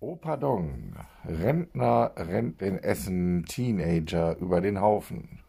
Oh pardon, Rentner rennt in Essen Teenager über den Haufen.